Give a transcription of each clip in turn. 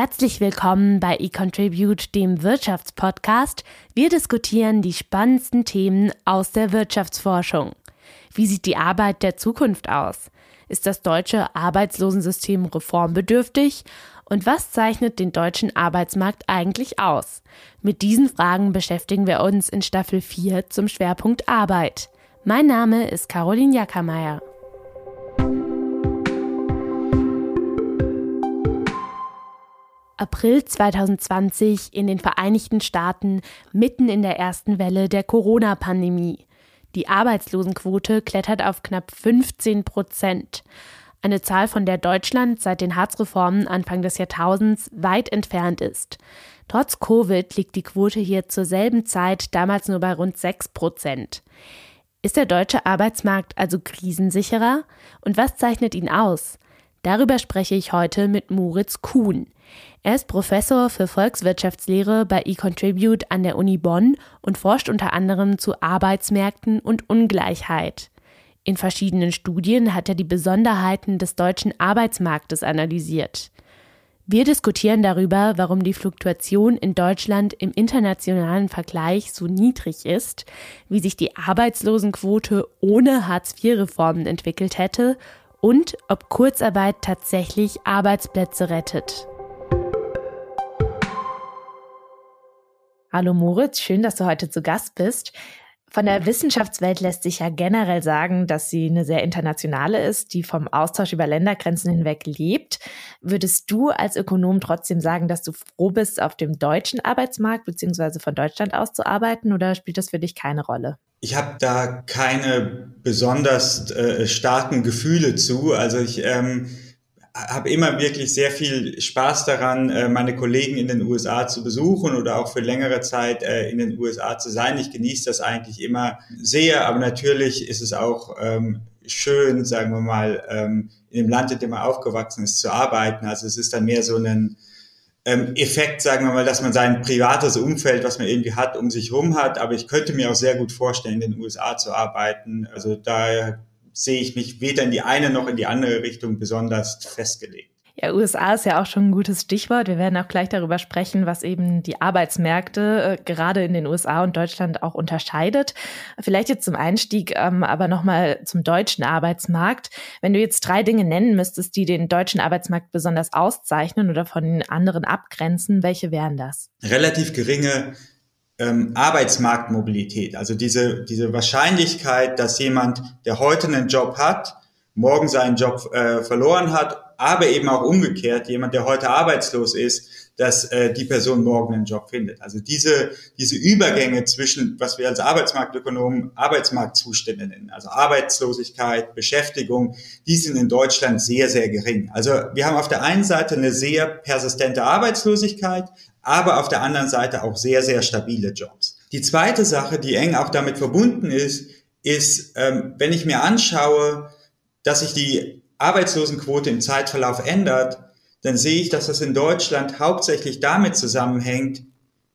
Herzlich willkommen bei eContribute, dem Wirtschaftspodcast. Wir diskutieren die spannendsten Themen aus der Wirtschaftsforschung. Wie sieht die Arbeit der Zukunft aus? Ist das deutsche Arbeitslosensystem reformbedürftig? Und was zeichnet den deutschen Arbeitsmarkt eigentlich aus? Mit diesen Fragen beschäftigen wir uns in Staffel 4 zum Schwerpunkt Arbeit. Mein Name ist Caroline Jackermeier. April 2020 in den Vereinigten Staaten mitten in der ersten Welle der Corona-Pandemie. Die Arbeitslosenquote klettert auf knapp 15 Prozent. Eine Zahl, von der Deutschland seit den Harzreformen Anfang des Jahrtausends weit entfernt ist. Trotz Covid liegt die Quote hier zur selben Zeit damals nur bei rund 6 Prozent. Ist der deutsche Arbeitsmarkt also krisensicherer? Und was zeichnet ihn aus? Darüber spreche ich heute mit Moritz Kuhn. Er ist Professor für Volkswirtschaftslehre bei eContribute an der Uni Bonn und forscht unter anderem zu Arbeitsmärkten und Ungleichheit. In verschiedenen Studien hat er die Besonderheiten des deutschen Arbeitsmarktes analysiert. Wir diskutieren darüber, warum die Fluktuation in Deutschland im internationalen Vergleich so niedrig ist, wie sich die Arbeitslosenquote ohne Hartz-IV-Reformen entwickelt hätte und ob Kurzarbeit tatsächlich Arbeitsplätze rettet. Hallo Moritz, schön, dass du heute zu Gast bist. Von der Wissenschaftswelt lässt sich ja generell sagen, dass sie eine sehr internationale ist, die vom Austausch über Ländergrenzen hinweg lebt. Würdest du als Ökonom trotzdem sagen, dass du froh bist, auf dem deutschen Arbeitsmarkt beziehungsweise von Deutschland aus zu arbeiten oder spielt das für dich keine Rolle? Ich habe da keine besonders äh, starken Gefühle zu. Also ich ähm, habe immer wirklich sehr viel Spaß daran, äh, meine Kollegen in den USA zu besuchen oder auch für längere Zeit äh, in den USA zu sein. Ich genieße das eigentlich immer sehr, aber natürlich ist es auch ähm, schön, sagen wir mal, ähm, in dem Land, in dem man aufgewachsen ist, zu arbeiten. Also es ist dann mehr so ein ähm, Effekt, sagen wir mal, dass man sein privates Umfeld, was man irgendwie hat, um sich herum hat. Aber ich könnte mir auch sehr gut vorstellen, in den USA zu arbeiten. Also da sehe ich mich weder in die eine noch in die andere Richtung besonders festgelegt. Ja, USA ist ja auch schon ein gutes Stichwort. Wir werden auch gleich darüber sprechen, was eben die Arbeitsmärkte äh, gerade in den USA und Deutschland auch unterscheidet. Vielleicht jetzt zum Einstieg, ähm, aber nochmal zum deutschen Arbeitsmarkt. Wenn du jetzt drei Dinge nennen müsstest, die den deutschen Arbeitsmarkt besonders auszeichnen oder von den anderen abgrenzen, welche wären das? Relativ geringe ähm, Arbeitsmarktmobilität, also diese, diese Wahrscheinlichkeit, dass jemand, der heute einen Job hat, morgen seinen Job äh, verloren hat, aber eben auch umgekehrt, jemand, der heute arbeitslos ist, dass äh, die Person morgen einen Job findet. Also diese, diese Übergänge zwischen, was wir als Arbeitsmarktökonomen Arbeitsmarktzustände nennen, also Arbeitslosigkeit, Beschäftigung, die sind in Deutschland sehr, sehr gering. Also wir haben auf der einen Seite eine sehr persistente Arbeitslosigkeit, aber auf der anderen Seite auch sehr, sehr stabile Jobs. Die zweite Sache, die eng auch damit verbunden ist, ist, ähm, wenn ich mir anschaue, dass sich die Arbeitslosenquote im Zeitverlauf ändert, dann sehe ich, dass das in Deutschland hauptsächlich damit zusammenhängt,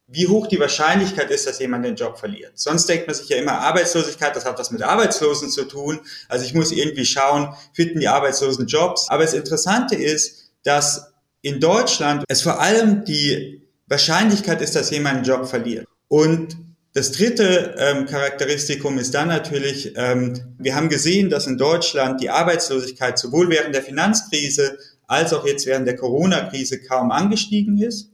wie hoch die Wahrscheinlichkeit ist, dass jemand den Job verliert. Sonst denkt man sich ja immer, Arbeitslosigkeit, das hat was mit Arbeitslosen zu tun. Also ich muss irgendwie schauen, finden die Arbeitslosen Jobs. Aber das Interessante ist, dass in Deutschland es vor allem die Wahrscheinlichkeit ist, dass jemand einen Job verliert. Und das dritte ähm, Charakteristikum ist dann natürlich, ähm, wir haben gesehen, dass in Deutschland die Arbeitslosigkeit sowohl während der Finanzkrise als auch jetzt während der Corona-Krise kaum angestiegen ist.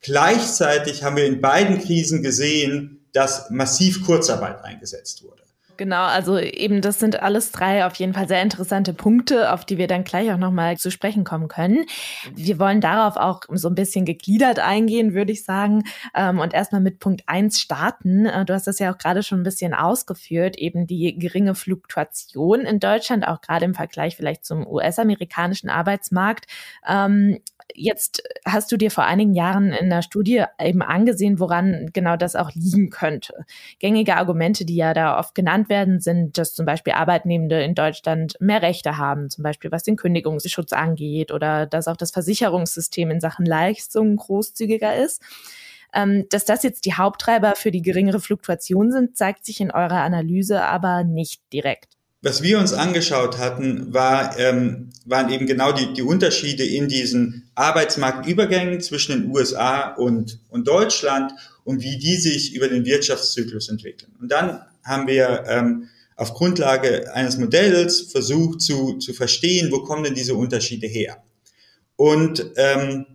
Gleichzeitig haben wir in beiden Krisen gesehen, dass massiv Kurzarbeit eingesetzt wurde. Genau, also eben das sind alles drei auf jeden Fall sehr interessante Punkte, auf die wir dann gleich auch nochmal zu sprechen kommen können. Wir wollen darauf auch so ein bisschen gegliedert eingehen, würde ich sagen, ähm, und erstmal mit Punkt eins starten. Äh, du hast das ja auch gerade schon ein bisschen ausgeführt, eben die geringe Fluktuation in Deutschland, auch gerade im Vergleich vielleicht zum US-amerikanischen Arbeitsmarkt. Jetzt hast du dir vor einigen Jahren in der Studie eben angesehen, woran genau das auch liegen könnte. Gängige Argumente, die ja da oft genannt werden, sind, dass zum Beispiel Arbeitnehmende in Deutschland mehr Rechte haben, zum Beispiel was den Kündigungsschutz angeht oder dass auch das Versicherungssystem in Sachen Leistungen großzügiger ist. Ähm, dass das jetzt die Haupttreiber für die geringere Fluktuation sind, zeigt sich in eurer Analyse aber nicht direkt. Was wir uns angeschaut hatten, war, ähm, waren eben genau die, die Unterschiede in diesen Arbeitsmarktübergängen zwischen den USA und, und Deutschland und wie die sich über den Wirtschaftszyklus entwickeln. Und dann haben wir ähm, auf Grundlage eines Modells versucht zu, zu verstehen, wo kommen denn diese Unterschiede her. Und ähm,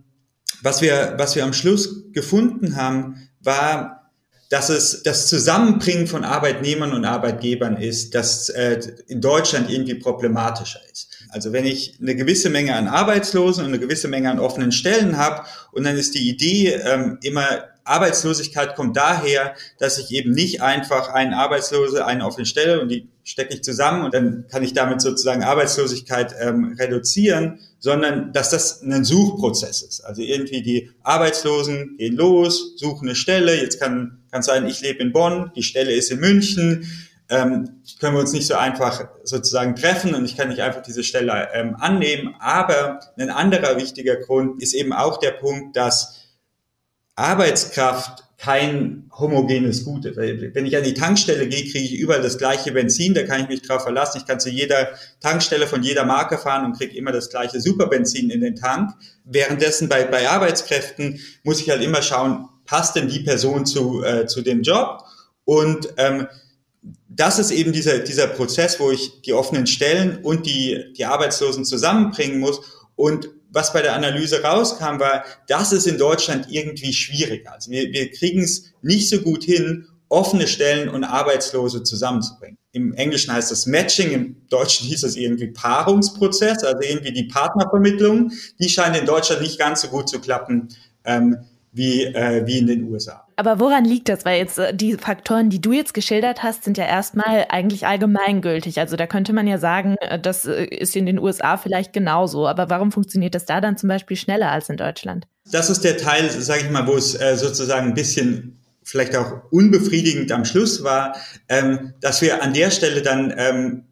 was, wir, was wir am Schluss gefunden haben, war, dass es das Zusammenbringen von Arbeitnehmern und Arbeitgebern ist, das äh, in Deutschland irgendwie problematischer ist. Also wenn ich eine gewisse Menge an Arbeitslosen und eine gewisse Menge an offenen Stellen habe und dann ist die Idee ähm, immer, Arbeitslosigkeit kommt daher, dass ich eben nicht einfach einen Arbeitslose, einen offene Stelle und die stecke ich zusammen und dann kann ich damit sozusagen Arbeitslosigkeit ähm, reduzieren, sondern dass das ein Suchprozess ist. Also irgendwie die Arbeitslosen gehen los, suchen eine Stelle. Jetzt kann, kann sein, ich lebe in Bonn, die Stelle ist in München. Ähm, können wir uns nicht so einfach sozusagen treffen und ich kann nicht einfach diese Stelle ähm, annehmen. Aber ein anderer wichtiger Grund ist eben auch der Punkt, dass Arbeitskraft kein homogenes Gut. Wenn ich an die Tankstelle gehe, kriege ich überall das gleiche Benzin, da kann ich mich drauf verlassen. Ich kann zu jeder Tankstelle von jeder Marke fahren und kriege immer das gleiche Superbenzin in den Tank. Währenddessen bei, bei Arbeitskräften muss ich halt immer schauen, passt denn die Person zu, äh, zu dem Job? Und ähm, das ist eben dieser, dieser Prozess, wo ich die offenen Stellen und die, die Arbeitslosen zusammenbringen muss. Und was bei der Analyse rauskam, war, das ist in Deutschland irgendwie schwierig. Also wir, wir kriegen es nicht so gut hin, offene Stellen und Arbeitslose zusammenzubringen. Im Englischen heißt das Matching, im Deutschen hieß es irgendwie Paarungsprozess, also irgendwie die Partnervermittlung. Die scheint in Deutschland nicht ganz so gut zu klappen ähm, wie, äh, wie in den USA. Aber woran liegt das? Weil jetzt äh, die Faktoren, die du jetzt geschildert hast, sind ja erstmal eigentlich allgemeingültig. Also da könnte man ja sagen, äh, das äh, ist in den USA vielleicht genauso. Aber warum funktioniert das da dann zum Beispiel schneller als in Deutschland? Das ist der Teil, sage ich mal, wo es sozusagen ein bisschen vielleicht auch unbefriedigend am Schluss war, ähm, dass wir an der Stelle dann ähm,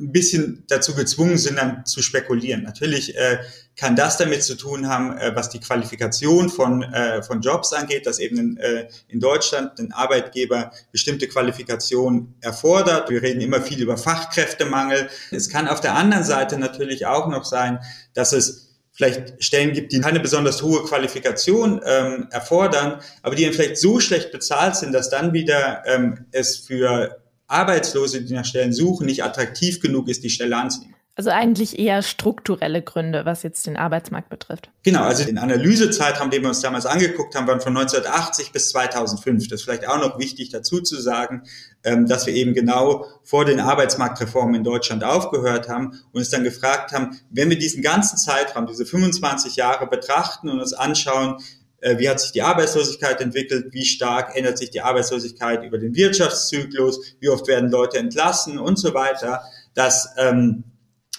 ein bisschen dazu gezwungen sind, dann zu spekulieren. Natürlich äh, kann das damit zu tun haben, äh, was die Qualifikation von, äh, von Jobs angeht, dass eben in, äh, in Deutschland ein Arbeitgeber bestimmte Qualifikationen erfordert. Wir reden immer viel über Fachkräftemangel. Es kann auf der anderen Seite natürlich auch noch sein, dass es vielleicht Stellen gibt, die keine besonders hohe Qualifikation ähm, erfordern, aber die dann vielleicht so schlecht bezahlt sind, dass dann wieder ähm, es für Arbeitslose, die nach Stellen suchen, nicht attraktiv genug ist, die Stelle anzunehmen. Also eigentlich eher strukturelle Gründe, was jetzt den Arbeitsmarkt betrifft. Genau, also den Analysezeitraum, den wir uns damals angeguckt haben, waren von 1980 bis 2005. Das ist vielleicht auch noch wichtig dazu zu sagen, ähm, dass wir eben genau vor den Arbeitsmarktreformen in Deutschland aufgehört haben und uns dann gefragt haben, wenn wir diesen ganzen Zeitraum, diese 25 Jahre betrachten und uns anschauen, äh, wie hat sich die Arbeitslosigkeit entwickelt, wie stark ändert sich die Arbeitslosigkeit über den Wirtschaftszyklus, wie oft werden Leute entlassen und so weiter, dass ähm,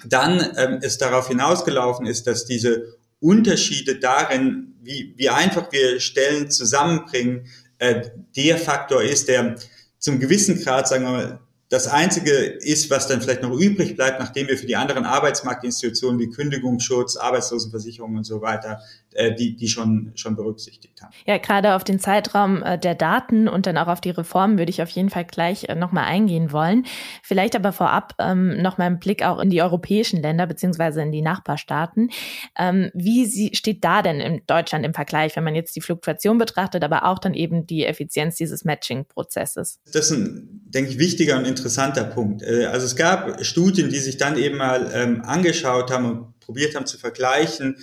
dann ähm, es darauf hinausgelaufen ist, dass diese Unterschiede darin, wie, wie einfach wir Stellen zusammenbringen, äh, der Faktor ist, der zum gewissen Grad, sagen wir mal, das Einzige ist, was dann vielleicht noch übrig bleibt, nachdem wir für die anderen Arbeitsmarktinstitutionen wie Kündigungsschutz, Arbeitslosenversicherung und so weiter, äh, die, die schon, schon berücksichtigt haben. Ja, gerade auf den Zeitraum äh, der Daten und dann auch auf die Reformen würde ich auf jeden Fall gleich äh, nochmal eingehen wollen. Vielleicht aber vorab ähm, nochmal einen Blick auch in die europäischen Länder beziehungsweise in die Nachbarstaaten. Ähm, wie sie, steht da denn in Deutschland im Vergleich, wenn man jetzt die Fluktuation betrachtet, aber auch dann eben die Effizienz dieses Matching-Prozesses? Das ist ein, denke ich, wichtiger und interessanter Punkt. Also es gab Studien, die sich dann eben mal ähm, angeschaut haben und probiert haben zu vergleichen,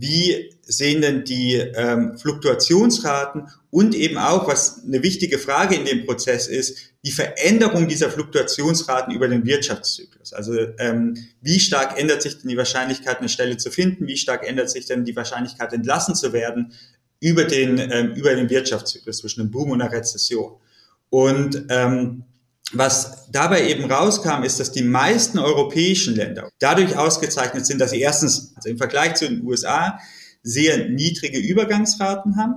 wie sehen denn die ähm, Fluktuationsraten und eben auch, was eine wichtige Frage in dem Prozess ist, die Veränderung dieser Fluktuationsraten über den Wirtschaftszyklus. Also ähm, wie stark ändert sich denn die Wahrscheinlichkeit, eine Stelle zu finden? Wie stark ändert sich denn die Wahrscheinlichkeit, entlassen zu werden über den, ähm, über den Wirtschaftszyklus zwischen einem Boom und einer Rezession? Und ähm, was dabei eben rauskam, ist, dass die meisten europäischen Länder dadurch ausgezeichnet sind, dass sie erstens, also im Vergleich zu den USA, sehr niedrige Übergangsraten haben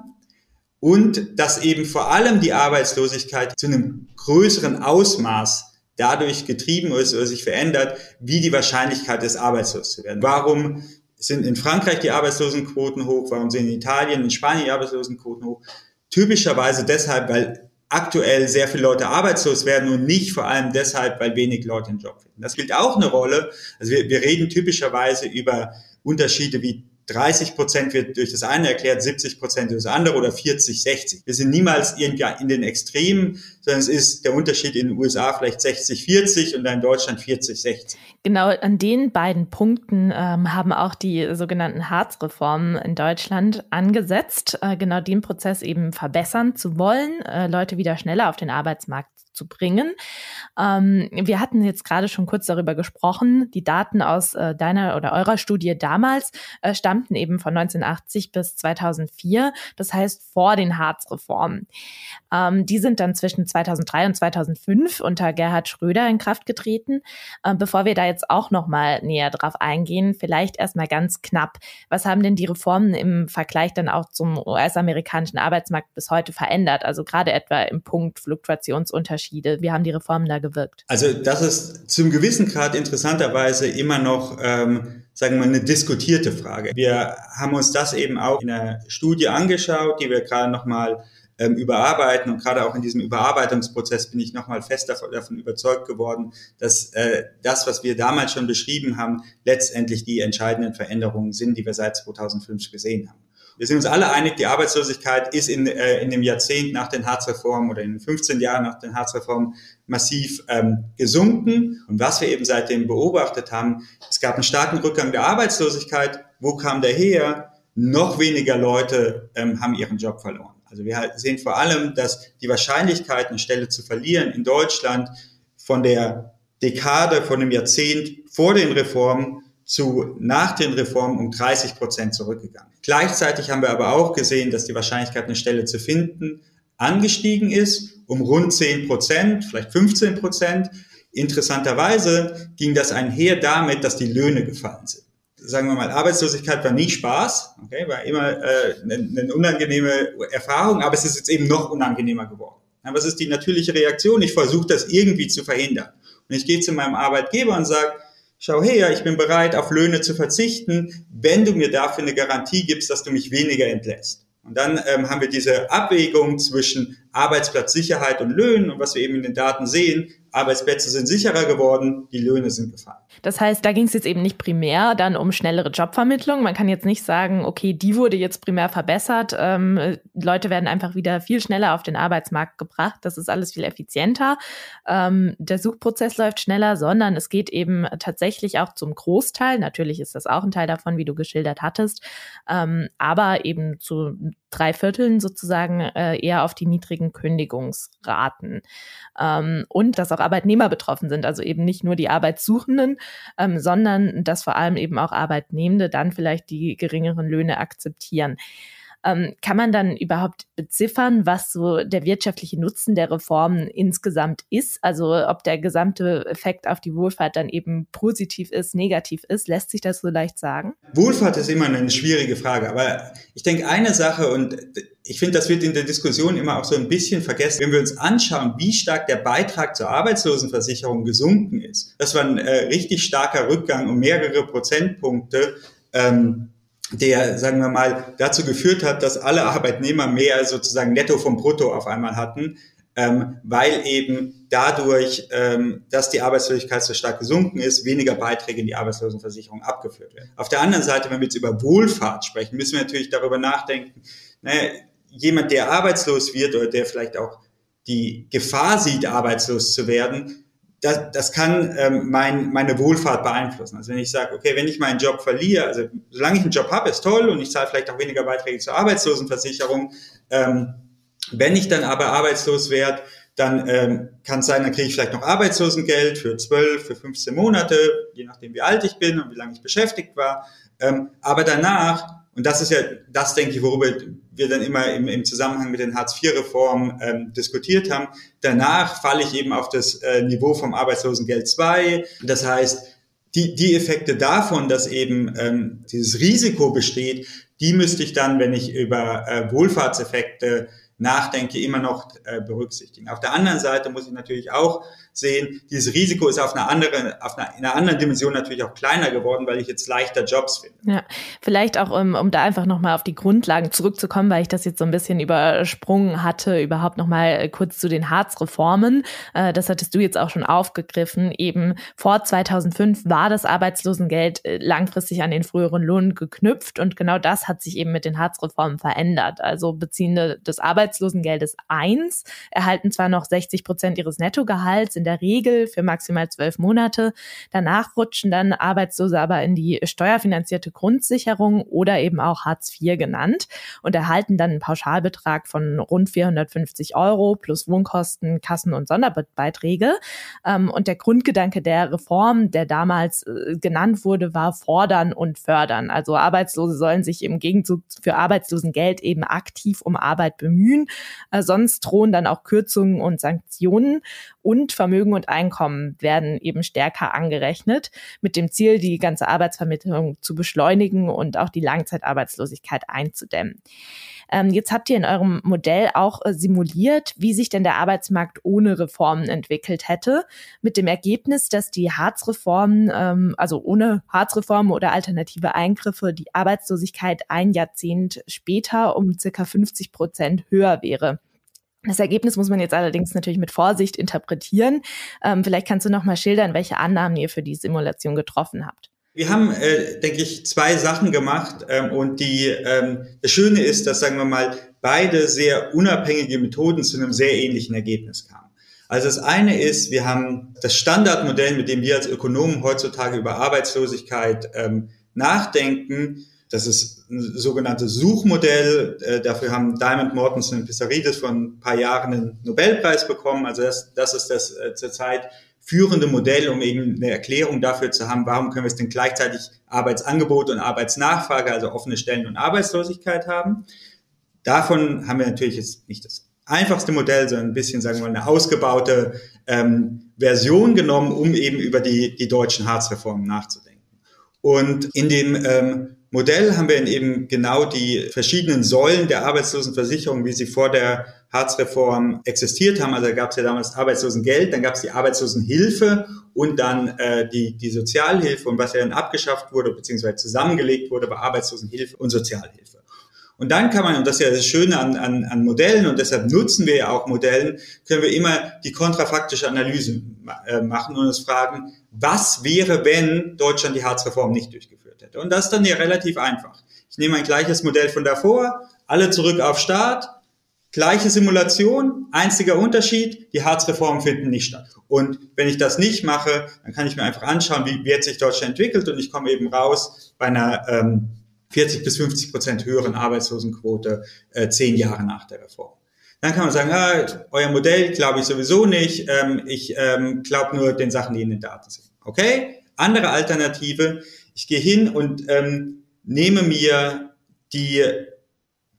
und dass eben vor allem die Arbeitslosigkeit zu einem größeren Ausmaß dadurch getrieben ist oder sich verändert, wie die Wahrscheinlichkeit ist, arbeitslos zu werden. Warum sind in Frankreich die Arbeitslosenquoten hoch? Warum sind in Italien, in Spanien die Arbeitslosenquoten hoch? Typischerweise deshalb, weil aktuell sehr viele Leute arbeitslos werden und nicht vor allem deshalb, weil wenig Leute einen Job finden. Das spielt auch eine Rolle. Also wir, wir reden typischerweise über Unterschiede wie 30 Prozent wird durch das eine erklärt, 70 Prozent durch das andere oder 40, 60. Wir sind niemals irgendwie in den Extremen, sondern es ist der Unterschied in den USA vielleicht 60, 40 und dann in Deutschland 40, 60. Genau an den beiden Punkten ähm, haben auch die sogenannten Harz-Reformen in Deutschland angesetzt, äh, genau den Prozess eben verbessern zu wollen, äh, Leute wieder schneller auf den Arbeitsmarkt zu bringen. Ähm, wir hatten jetzt gerade schon kurz darüber gesprochen. Die Daten aus äh, deiner oder eurer Studie damals äh, stammten eben von 1980 bis 2004, das heißt vor den Harz-Reformen. Ähm, die sind dann zwischen 2003 und 2005 unter Gerhard Schröder in Kraft getreten. Äh, bevor wir da jetzt auch noch mal näher drauf eingehen, vielleicht erstmal ganz knapp. Was haben denn die Reformen im Vergleich dann auch zum US-amerikanischen Arbeitsmarkt bis heute verändert? Also gerade etwa im Punkt Fluktuationsunterschied Unterschiede? Wie haben die Reformen da gewirkt? Also das ist zum gewissen Grad interessanterweise immer noch, ähm, sagen wir mal, eine diskutierte Frage. Wir haben uns das eben auch in einer Studie angeschaut, die wir gerade nochmal ähm, überarbeiten und gerade auch in diesem Überarbeitungsprozess bin ich nochmal fest davon, davon, überzeugt geworden, dass äh, das, was wir damals schon beschrieben haben, letztendlich die entscheidenden Veränderungen sind, die wir seit 2005 gesehen haben. Wir sind uns alle einig, die Arbeitslosigkeit ist in, äh, in dem Jahrzehnt nach den Harzreformen oder in den 15 Jahren nach den Harzreformen massiv ähm, gesunken. Und was wir eben seitdem beobachtet haben, es gab einen starken Rückgang der Arbeitslosigkeit. Wo kam der her? Noch weniger Leute ähm, haben ihren Job verloren. Also wir sehen vor allem, dass die Wahrscheinlichkeit, eine Stelle zu verlieren in Deutschland von der Dekade, von dem Jahrzehnt vor den Reformen zu nach den Reformen um 30 Prozent zurückgegangen. Gleichzeitig haben wir aber auch gesehen, dass die Wahrscheinlichkeit, eine Stelle zu finden, angestiegen ist um rund 10 Prozent, vielleicht 15 Prozent. Interessanterweise ging das einher damit, dass die Löhne gefallen sind. Sagen wir mal, Arbeitslosigkeit war nie Spaß, okay, war immer äh, eine, eine unangenehme Erfahrung, aber es ist jetzt eben noch unangenehmer geworden. Aber es ist die natürliche Reaktion. Ich versuche das irgendwie zu verhindern. Und ich gehe zu meinem Arbeitgeber und sage, schau her, ich bin bereit, auf Löhne zu verzichten, wenn du mir dafür eine Garantie gibst, dass du mich weniger entlässt. Und dann ähm, haben wir diese Abwägung zwischen Arbeitsplatzsicherheit und Löhnen und was wir eben in den Daten sehen, Arbeitsplätze sind sicherer geworden, die Löhne sind gefallen. Das heißt, da ging es jetzt eben nicht primär dann um schnellere Jobvermittlung. Man kann jetzt nicht sagen, okay, die wurde jetzt primär verbessert. Ähm, Leute werden einfach wieder viel schneller auf den Arbeitsmarkt gebracht. Das ist alles viel effizienter. Ähm, der Suchprozess läuft schneller, sondern es geht eben tatsächlich auch zum Großteil. Natürlich ist das auch ein Teil davon, wie du geschildert hattest, ähm, aber eben zu drei Vierteln sozusagen äh, eher auf die niedrigen Kündigungsraten. Ähm, und dass auch Arbeitnehmer betroffen sind, also eben nicht nur die Arbeitssuchenden, ähm, sondern dass vor allem eben auch Arbeitnehmende dann vielleicht die geringeren Löhne akzeptieren. Ähm, kann man dann überhaupt beziffern, was so der wirtschaftliche Nutzen der Reformen insgesamt ist? Also ob der gesamte Effekt auf die Wohlfahrt dann eben positiv ist, negativ ist, lässt sich das so leicht sagen? Wohlfahrt ist immer eine schwierige Frage, aber ich denke eine Sache und ich finde, das wird in der Diskussion immer auch so ein bisschen vergessen. Wenn wir uns anschauen, wie stark der Beitrag zur Arbeitslosenversicherung gesunken ist, das war ein äh, richtig starker Rückgang um mehrere Prozentpunkte. Ähm, der, sagen wir mal, dazu geführt hat, dass alle Arbeitnehmer mehr sozusagen netto vom Brutto auf einmal hatten, ähm, weil eben dadurch, ähm, dass die Arbeitslosigkeit so stark gesunken ist, weniger Beiträge in die Arbeitslosenversicherung abgeführt werden. Auf der anderen Seite, wenn wir jetzt über Wohlfahrt sprechen, müssen wir natürlich darüber nachdenken, naja, jemand, der arbeitslos wird oder der vielleicht auch die Gefahr sieht, arbeitslos zu werden, das, das kann ähm, mein, meine Wohlfahrt beeinflussen. Also wenn ich sage, okay, wenn ich meinen Job verliere, also solange ich einen Job habe, ist toll und ich zahle vielleicht auch weniger Beiträge zur Arbeitslosenversicherung. Ähm, wenn ich dann aber arbeitslos werde, dann ähm, kann es sein, dann kriege ich vielleicht noch Arbeitslosengeld für 12, für 15 Monate, je nachdem wie alt ich bin und wie lange ich beschäftigt war. Ähm, aber danach und das ist ja das, denke ich, worüber wir dann immer im, im Zusammenhang mit den Hartz-IV-Reformen ähm, diskutiert haben. Danach falle ich eben auf das äh, Niveau vom Arbeitslosengeld 2. Das heißt, die, die Effekte davon, dass eben ähm, dieses Risiko besteht, die müsste ich dann, wenn ich über äh, Wohlfahrtseffekte nachdenke, immer noch äh, berücksichtigen. Auf der anderen Seite muss ich natürlich auch sehen, dieses Risiko ist auf einer anderen, auf einer, in einer anderen Dimension natürlich auch kleiner geworden, weil ich jetzt leichter Jobs finde. Ja, vielleicht auch, um, um da einfach nochmal auf die Grundlagen zurückzukommen, weil ich das jetzt so ein bisschen übersprungen hatte, überhaupt nochmal kurz zu den Harz-Reformen. Äh, das hattest du jetzt auch schon aufgegriffen. Eben vor 2005 war das Arbeitslosengeld äh, langfristig an den früheren Lohn geknüpft und genau das hat sich eben mit den Harz-Reformen verändert. Also Beziehende des Arbeitslosengeldes 1 erhalten zwar noch 60 Prozent ihres Nettogehalts, in der Regel für maximal zwölf Monate. Danach rutschen dann Arbeitslose aber in die steuerfinanzierte Grundsicherung oder eben auch Hartz IV genannt und erhalten dann einen Pauschalbetrag von rund 450 Euro plus Wohnkosten, Kassen- und Sonderbeiträge. Ähm, und der Grundgedanke der Reform, der damals äh, genannt wurde, war fordern und fördern. Also Arbeitslose sollen sich im Gegenzug für Arbeitslosengeld eben aktiv um Arbeit bemühen. Äh, sonst drohen dann auch Kürzungen und Sanktionen und Vermögen und Einkommen werden eben stärker angerechnet, mit dem Ziel, die ganze Arbeitsvermittlung zu beschleunigen und auch die Langzeitarbeitslosigkeit einzudämmen. Ähm, jetzt habt ihr in eurem Modell auch äh, simuliert, wie sich denn der Arbeitsmarkt ohne Reformen entwickelt hätte, mit dem Ergebnis, dass die Harzreformen, ähm, also ohne Harzreformen oder alternative Eingriffe, die Arbeitslosigkeit ein Jahrzehnt später um circa 50 Prozent höher wäre. Das Ergebnis muss man jetzt allerdings natürlich mit Vorsicht interpretieren. Ähm, vielleicht kannst du noch mal schildern, welche Annahmen ihr für die Simulation getroffen habt. Wir haben, äh, denke ich, zwei Sachen gemacht ähm, und die ähm, das Schöne ist, dass sagen wir mal beide sehr unabhängige Methoden zu einem sehr ähnlichen Ergebnis kamen. Also das eine ist, wir haben das Standardmodell, mit dem wir als Ökonomen heutzutage über Arbeitslosigkeit ähm, nachdenken, das ist ein sogenanntes Suchmodell. Äh, dafür haben Diamond Mortensen und Pissaridis vor ein paar Jahren einen Nobelpreis bekommen. Also das, das ist das äh, zurzeit führende Modell, um eben eine Erklärung dafür zu haben, warum können wir es denn gleichzeitig Arbeitsangebot und Arbeitsnachfrage, also offene Stellen und Arbeitslosigkeit haben. Davon haben wir natürlich jetzt nicht das einfachste Modell, sondern ein bisschen, sagen wir mal, eine ausgebaute ähm, Version genommen, um eben über die, die deutschen Harzreformen nachzudenken. Und in dem ähm, Modell haben wir eben genau die verschiedenen Säulen der Arbeitslosenversicherung, wie sie vor der Harzreform existiert haben. Also da gab es ja damals Arbeitslosengeld, dann gab es die Arbeitslosenhilfe und dann äh, die, die Sozialhilfe. Und was ja dann abgeschafft wurde, beziehungsweise zusammengelegt wurde, war Arbeitslosenhilfe und Sozialhilfe. Und dann kann man, und das ist ja das Schöne an, an, an Modellen, und deshalb nutzen wir ja auch Modellen, können wir immer die kontrafaktische Analyse äh, machen und uns fragen, was wäre, wenn Deutschland die Harzreform nicht durchgeführt hätte. Und das ist dann ja relativ einfach. Ich nehme ein gleiches Modell von davor, alle zurück auf Start, gleiche Simulation, einziger Unterschied, die Harzreformen finden nicht statt. Und wenn ich das nicht mache, dann kann ich mir einfach anschauen, wie, wie hat sich Deutschland entwickelt und ich komme eben raus bei einer ähm, 40 bis 50 Prozent höheren Arbeitslosenquote äh, zehn Jahre nach der Reform. Dann kann man sagen, ah, euer Modell glaube ich sowieso nicht, ähm, ich ähm, glaube nur den Sachen, die in den Daten sind. Okay? Andere Alternative, ich gehe hin und ähm, nehme mir die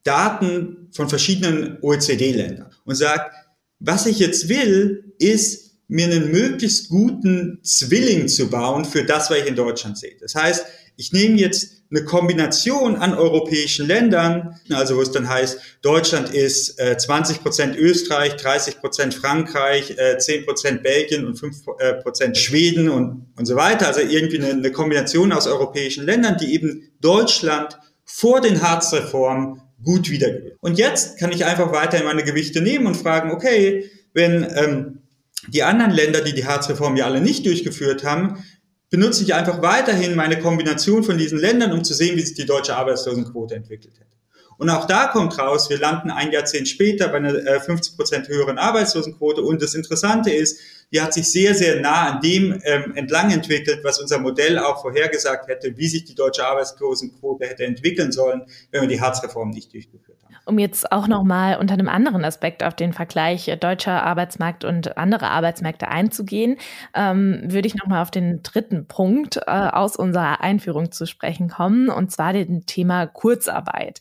Daten von verschiedenen OECD-Ländern und sage, was ich jetzt will, ist mir einen möglichst guten Zwilling zu bauen für das, was ich in Deutschland sehe. Das heißt, ich nehme jetzt eine Kombination an europäischen Ländern, also wo es dann heißt, Deutschland ist äh, 20 Prozent Österreich, 30 Prozent Frankreich, äh, 10 Prozent Belgien und 5 äh, Prozent Schweden und, und so weiter. Also irgendwie eine, eine Kombination aus europäischen Ländern, die eben Deutschland vor den Harzreformen gut wiedergibt. Und jetzt kann ich einfach weiterhin meine Gewichte nehmen und fragen, okay, wenn ähm, die anderen Länder, die die Harzreform ja alle nicht durchgeführt haben, benutze ich einfach weiterhin meine Kombination von diesen Ländern, um zu sehen, wie sich die deutsche Arbeitslosenquote entwickelt hätte. Und auch da kommt raus, wir landen ein Jahrzehnt später bei einer 50 äh, Prozent höheren Arbeitslosenquote. Und das Interessante ist, die hat sich sehr, sehr nah an dem ähm, entlang entwickelt, was unser Modell auch vorhergesagt hätte, wie sich die deutsche Arbeitslosenquote hätte entwickeln sollen, wenn wir die Harzreform nicht durchgeführt. Um jetzt auch nochmal unter einem anderen Aspekt auf den Vergleich deutscher Arbeitsmarkt und andere Arbeitsmärkte einzugehen, ähm, würde ich nochmal auf den dritten Punkt äh, aus unserer Einführung zu sprechen kommen, und zwar den Thema Kurzarbeit.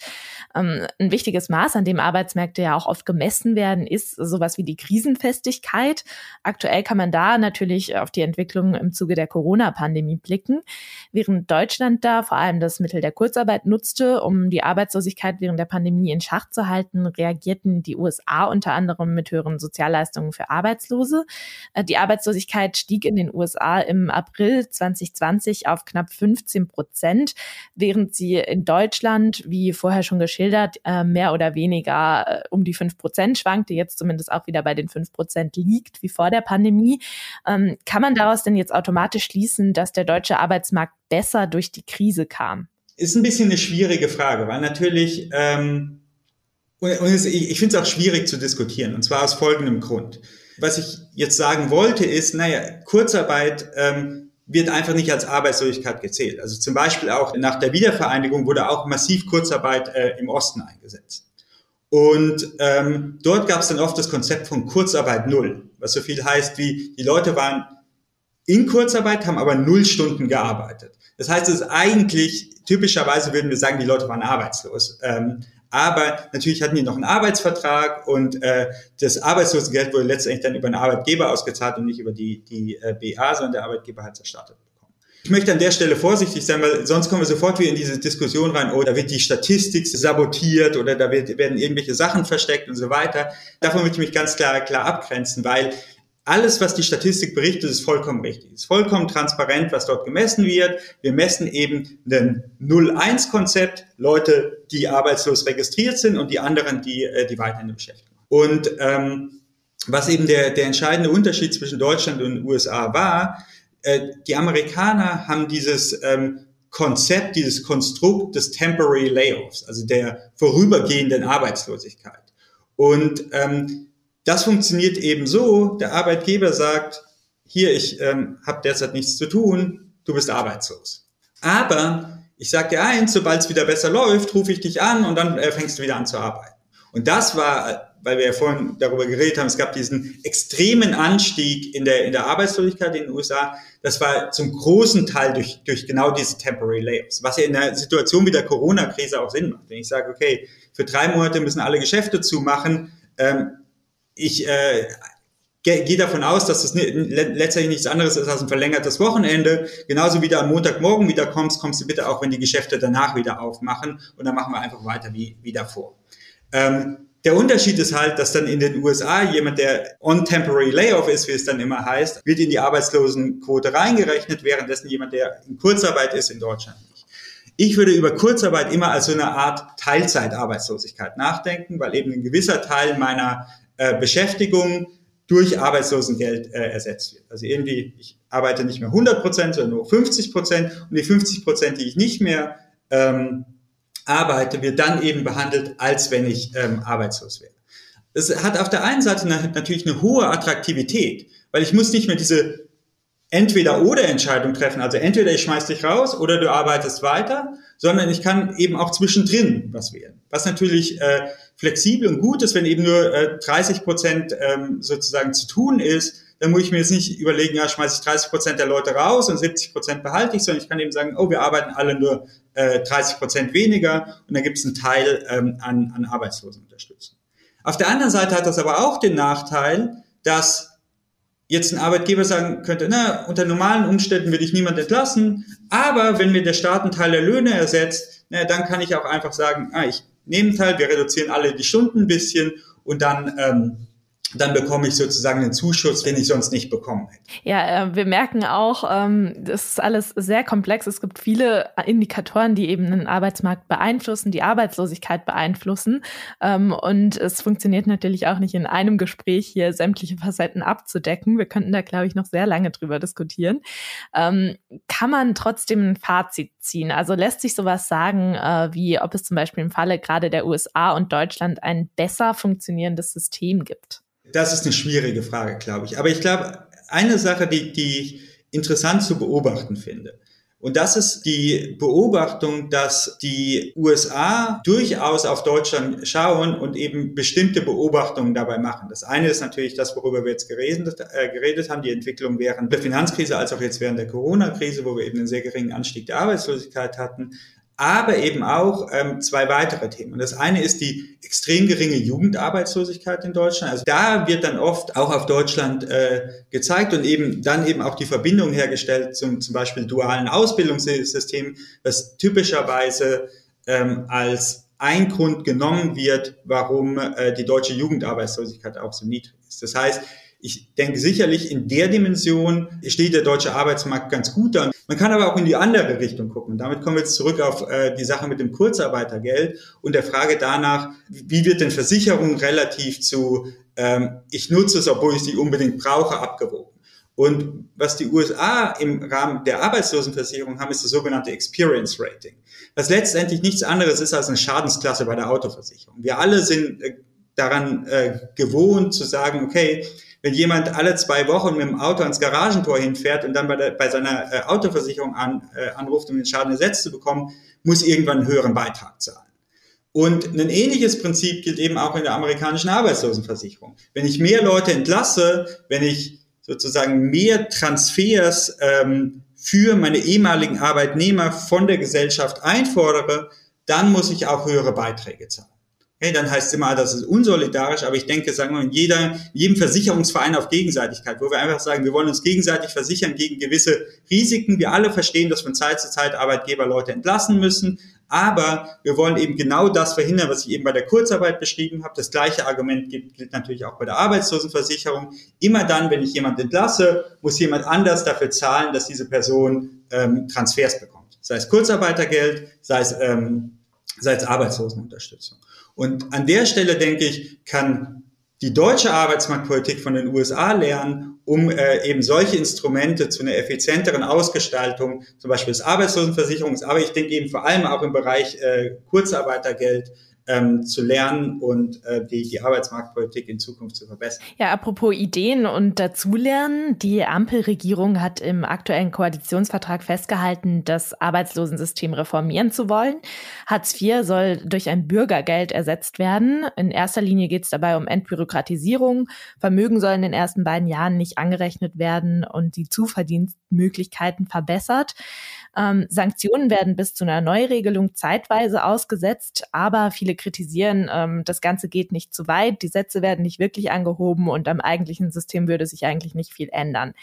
Ähm, ein wichtiges Maß, an dem Arbeitsmärkte ja auch oft gemessen werden, ist sowas wie die Krisenfestigkeit. Aktuell kann man da natürlich auf die Entwicklung im Zuge der Corona-Pandemie blicken. Während Deutschland da vor allem das Mittel der Kurzarbeit nutzte, um die Arbeitslosigkeit während der Pandemie in Schach zu halten, reagierten die USA unter anderem mit höheren Sozialleistungen für Arbeitslose. Äh, die Arbeitslosigkeit stieg in den USA im April 2020 auf knapp 15 Prozent, während sie in Deutschland, wie vorher schon geschildert, äh, mehr oder weniger äh, um die 5 Prozent schwankte, jetzt zumindest auch wieder bei den 5 Prozent liegt, wie vor der Pandemie. Ähm, kann man daraus denn jetzt automatisch schließen, dass der deutsche Arbeitsmarkt besser durch die Krise kam? Ist ein bisschen eine schwierige Frage, weil natürlich, ähm, es, ich, ich finde es auch schwierig zu diskutieren, und zwar aus folgendem Grund. Was ich jetzt sagen wollte, ist, naja, Kurzarbeit ähm, wird einfach nicht als Arbeitslosigkeit gezählt. Also zum Beispiel auch nach der Wiedervereinigung wurde auch massiv Kurzarbeit äh, im Osten eingesetzt. Und ähm, dort gab es dann oft das Konzept von Kurzarbeit Null, was so viel heißt wie, die Leute waren in Kurzarbeit, haben aber null Stunden gearbeitet. Das heißt, es ist eigentlich, typischerweise würden wir sagen, die Leute waren arbeitslos. Ähm, aber natürlich hatten die noch einen Arbeitsvertrag und äh, das Arbeitslosengeld wurde letztendlich dann über einen Arbeitgeber ausgezahlt und nicht über die, die äh, BA, sondern der Arbeitgeber hat es erstattet. bekommen. Ich möchte an der Stelle vorsichtig sein, weil sonst kommen wir sofort wieder in diese Diskussion rein, oh, da wird die Statistik sabotiert oder da wird, werden irgendwelche Sachen versteckt und so weiter. Davon möchte ich mich ganz klar, klar abgrenzen, weil alles, was die Statistik berichtet, ist vollkommen richtig. Ist vollkommen transparent, was dort gemessen wird. Wir messen eben ein 0-1-Konzept, Leute, die arbeitslos registriert sind und die anderen, die, äh, die weiterhin in Beschäftigung. Und ähm, was eben der, der entscheidende Unterschied zwischen Deutschland und den USA war, äh, die Amerikaner haben dieses ähm, Konzept, dieses Konstrukt des Temporary Layoffs, also der vorübergehenden Arbeitslosigkeit. Und ähm, das funktioniert eben so, der Arbeitgeber sagt, hier, ich ähm, habe derzeit nichts zu tun, du bist arbeitslos. Aber ich sage dir eins, sobald es wieder besser läuft, rufe ich dich an und dann äh, fängst du wieder an zu arbeiten. Und das war, weil wir ja vorhin darüber geredet haben, es gab diesen extremen Anstieg in der, in der Arbeitslosigkeit in den USA. Das war zum großen Teil durch, durch genau diese Temporary Layoffs, was ja in der Situation wie der Corona-Krise auch Sinn macht. Wenn ich sage, okay, für drei Monate müssen alle Geschäfte zumachen, ähm, ich äh, gehe davon aus, dass das letztendlich nichts anderes ist als ein verlängertes Wochenende. Genauso wie du am Montagmorgen wieder kommst, kommst du bitte auch, wenn die Geschäfte danach wieder aufmachen und dann machen wir einfach weiter wie, wie davor. Ähm, der Unterschied ist halt, dass dann in den USA jemand, der on temporary layoff ist, wie es dann immer heißt, wird in die Arbeitslosenquote reingerechnet, währenddessen jemand, der in Kurzarbeit ist, in Deutschland nicht. Ich würde über Kurzarbeit immer als so eine Art Teilzeitarbeitslosigkeit nachdenken, weil eben ein gewisser Teil meiner äh, Beschäftigung durch Arbeitslosengeld äh, ersetzt wird. Also irgendwie, ich arbeite nicht mehr 100 Prozent, sondern nur 50 Prozent und die 50 Prozent, die ich nicht mehr ähm, arbeite, wird dann eben behandelt, als wenn ich ähm, arbeitslos wäre. Es hat auf der einen Seite natürlich eine hohe Attraktivität, weil ich muss nicht mehr diese Entweder-oder-Entscheidung treffen. Also entweder ich schmeiß dich raus oder du arbeitest weiter, sondern ich kann eben auch zwischendrin was wählen. Was natürlich äh, flexibel und gut ist, wenn eben nur äh, 30 Prozent ähm, sozusagen zu tun ist, dann muss ich mir jetzt nicht überlegen, ja, schmeiße ich 30 Prozent der Leute raus und 70 Prozent behalte ich, sondern ich kann eben sagen, oh, wir arbeiten alle nur äh, 30 Prozent weniger und dann gibt es einen Teil ähm, an, an Arbeitslosenunterstützung. Auf der anderen Seite hat das aber auch den Nachteil, dass jetzt ein Arbeitgeber sagen könnte, na, unter normalen Umständen würde ich niemand entlassen, aber wenn mir der Staat einen Teil der Löhne ersetzt, na, dann kann ich auch einfach sagen, ah, ich nehme teil, wir reduzieren alle die Stunden ein bisschen und dann ähm, dann bekomme ich sozusagen einen Zuschuss, den ich sonst nicht bekommen hätte. Ja, äh, wir merken auch, ähm, das ist alles sehr komplex. Es gibt viele Indikatoren, die eben den Arbeitsmarkt beeinflussen, die Arbeitslosigkeit beeinflussen. Ähm, und es funktioniert natürlich auch nicht in einem Gespräch hier sämtliche Facetten abzudecken. Wir könnten da, glaube ich, noch sehr lange drüber diskutieren. Ähm, kann man trotzdem ein Fazit ziehen? Also lässt sich sowas sagen, äh, wie ob es zum Beispiel im Falle gerade der USA und Deutschland ein besser funktionierendes System gibt? Das ist eine schwierige Frage, glaube ich. Aber ich glaube, eine Sache, die, die ich interessant zu beobachten finde, und das ist die Beobachtung, dass die USA durchaus auf Deutschland schauen und eben bestimmte Beobachtungen dabei machen. Das eine ist natürlich das, worüber wir jetzt geredet, äh, geredet haben, die Entwicklung während der Finanzkrise als auch jetzt während der Corona-Krise, wo wir eben einen sehr geringen Anstieg der Arbeitslosigkeit hatten. Aber eben auch ähm, zwei weitere Themen. Und das eine ist die extrem geringe Jugendarbeitslosigkeit in Deutschland. Also da wird dann oft auch auf Deutschland äh, gezeigt und eben dann eben auch die Verbindung hergestellt zum zum Beispiel dualen Ausbildungssystem, das typischerweise ähm, als ein Grund genommen wird, warum äh, die deutsche Jugendarbeitslosigkeit auch so niedrig ist. Das heißt, ich denke sicherlich in der Dimension steht der deutsche Arbeitsmarkt ganz gut da. Man kann aber auch in die andere Richtung gucken. Damit kommen wir jetzt zurück auf äh, die Sache mit dem Kurzarbeitergeld und der Frage danach, wie wird denn Versicherung relativ zu ähm, ich nutze es, obwohl ich sie unbedingt brauche, abgewogen. Und was die USA im Rahmen der Arbeitslosenversicherung haben, ist das sogenannte Experience Rating. Was letztendlich nichts anderes ist als eine Schadensklasse bei der Autoversicherung. Wir alle sind äh, daran äh, gewohnt zu sagen, okay, wenn jemand alle zwei Wochen mit dem Auto ans Garagentor hinfährt und dann bei, der, bei seiner äh, Autoversicherung an, äh, anruft, um den Schaden ersetzt zu bekommen, muss irgendwann einen höheren Beitrag zahlen. Und ein ähnliches Prinzip gilt eben auch in der amerikanischen Arbeitslosenversicherung. Wenn ich mehr Leute entlasse, wenn ich sozusagen mehr Transfers ähm, für meine ehemaligen Arbeitnehmer von der Gesellschaft einfordere, dann muss ich auch höhere Beiträge zahlen. Hey, dann heißt es immer, das ist unsolidarisch, aber ich denke, sagen wir in jeder, jedem Versicherungsverein auf Gegenseitigkeit, wo wir einfach sagen, wir wollen uns gegenseitig versichern gegen gewisse Risiken. Wir alle verstehen, dass von Zeit zu Zeit Arbeitgeber Leute entlassen müssen, aber wir wollen eben genau das verhindern, was ich eben bei der Kurzarbeit beschrieben habe. Das gleiche Argument gilt, natürlich auch bei der Arbeitslosenversicherung. Immer dann, wenn ich jemand entlasse, muss jemand anders dafür zahlen, dass diese Person ähm, Transfers bekommt. Sei es Kurzarbeitergeld, sei es, ähm, es Arbeitslosenunterstützung. Und an der Stelle, denke ich, kann die deutsche Arbeitsmarktpolitik von den USA lernen, um äh, eben solche Instrumente zu einer effizienteren Ausgestaltung, zum Beispiel des Arbeitslosenversicherungs, aber ich denke eben vor allem auch im Bereich äh, Kurzarbeitergeld, ähm, zu lernen und äh, die, die Arbeitsmarktpolitik in Zukunft zu verbessern. Ja, apropos Ideen und dazulernen. Die Ampelregierung hat im aktuellen Koalitionsvertrag festgehalten, das Arbeitslosensystem reformieren zu wollen. Hartz IV soll durch ein Bürgergeld ersetzt werden. In erster Linie geht es dabei um Entbürokratisierung. Vermögen soll in den ersten beiden Jahren nicht angerechnet werden und die Zuverdienstmöglichkeiten verbessert. Ähm, Sanktionen werden bis zu einer Neuregelung zeitweise ausgesetzt, aber viele kritisieren, ähm, das Ganze geht nicht zu weit, die Sätze werden nicht wirklich angehoben und am eigentlichen System würde sich eigentlich nicht viel ändern.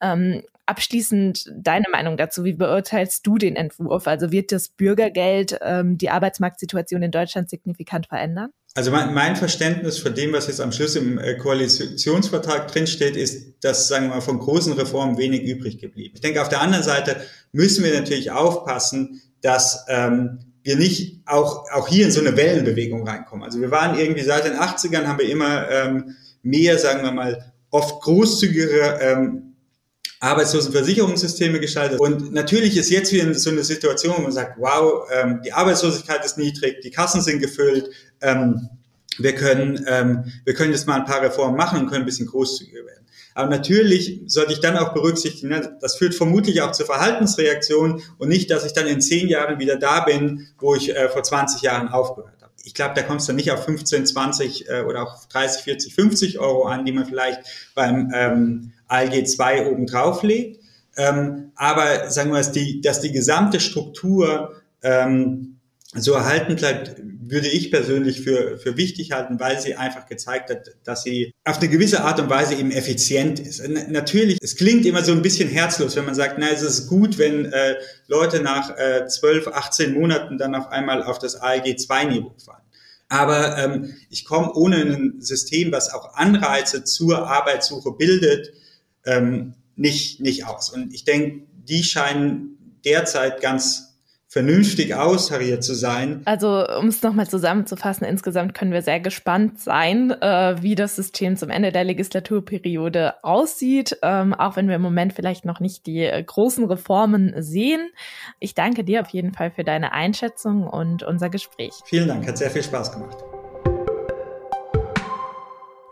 Ähm, abschließend deine Meinung dazu. Wie beurteilst du den Entwurf? Also wird das Bürgergeld ähm, die Arbeitsmarktsituation in Deutschland signifikant verändern? Also mein, mein, Verständnis von dem, was jetzt am Schluss im äh, Koalitionsvertrag drinsteht, ist, dass, sagen wir mal, von großen Reformen wenig übrig geblieben. Ich denke, auf der anderen Seite müssen wir natürlich aufpassen, dass ähm, wir nicht auch, auch hier in so eine Wellenbewegung reinkommen. Also wir waren irgendwie seit den 80ern haben wir immer ähm, mehr, sagen wir mal, oft großzügigere ähm, Arbeitslosenversicherungssysteme gestaltet. Und natürlich ist jetzt wieder so eine Situation, wo man sagt, wow, ähm, die Arbeitslosigkeit ist niedrig, die Kassen sind gefüllt, ähm, wir können, ähm, wir können jetzt mal ein paar Reformen machen und können ein bisschen großzügiger werden. Aber natürlich sollte ich dann auch berücksichtigen, ne, das führt vermutlich auch zu Verhaltensreaktionen und nicht, dass ich dann in zehn Jahren wieder da bin, wo ich äh, vor 20 Jahren aufgehört habe. Ich glaube, da kommst du nicht auf 15, 20 äh, oder auch 30, 40, 50 Euro an, die man vielleicht beim ähm, ALG 2 obendrauf legt. Ähm, aber sagen wir, dass die, dass die gesamte Struktur ähm, so erhalten bleibt, würde ich persönlich für, für wichtig halten, weil sie einfach gezeigt hat, dass sie auf eine gewisse Art und Weise eben effizient ist. Natürlich, es klingt immer so ein bisschen herzlos, wenn man sagt, na, es ist gut, wenn äh, Leute nach äh, 12, 18 Monaten dann auf einmal auf das ALG 2-Niveau fallen. Aber ähm, ich komme ohne ein System, was auch Anreize zur Arbeitssuche bildet, ähm, nicht, nicht aus. Und ich denke, die scheinen derzeit ganz vernünftig austariert zu sein. Also um es nochmal zusammenzufassen, insgesamt können wir sehr gespannt sein, äh, wie das System zum Ende der Legislaturperiode aussieht, ähm, auch wenn wir im Moment vielleicht noch nicht die äh, großen Reformen sehen. Ich danke dir auf jeden Fall für deine Einschätzung und unser Gespräch. Vielen Dank, hat sehr viel Spaß gemacht.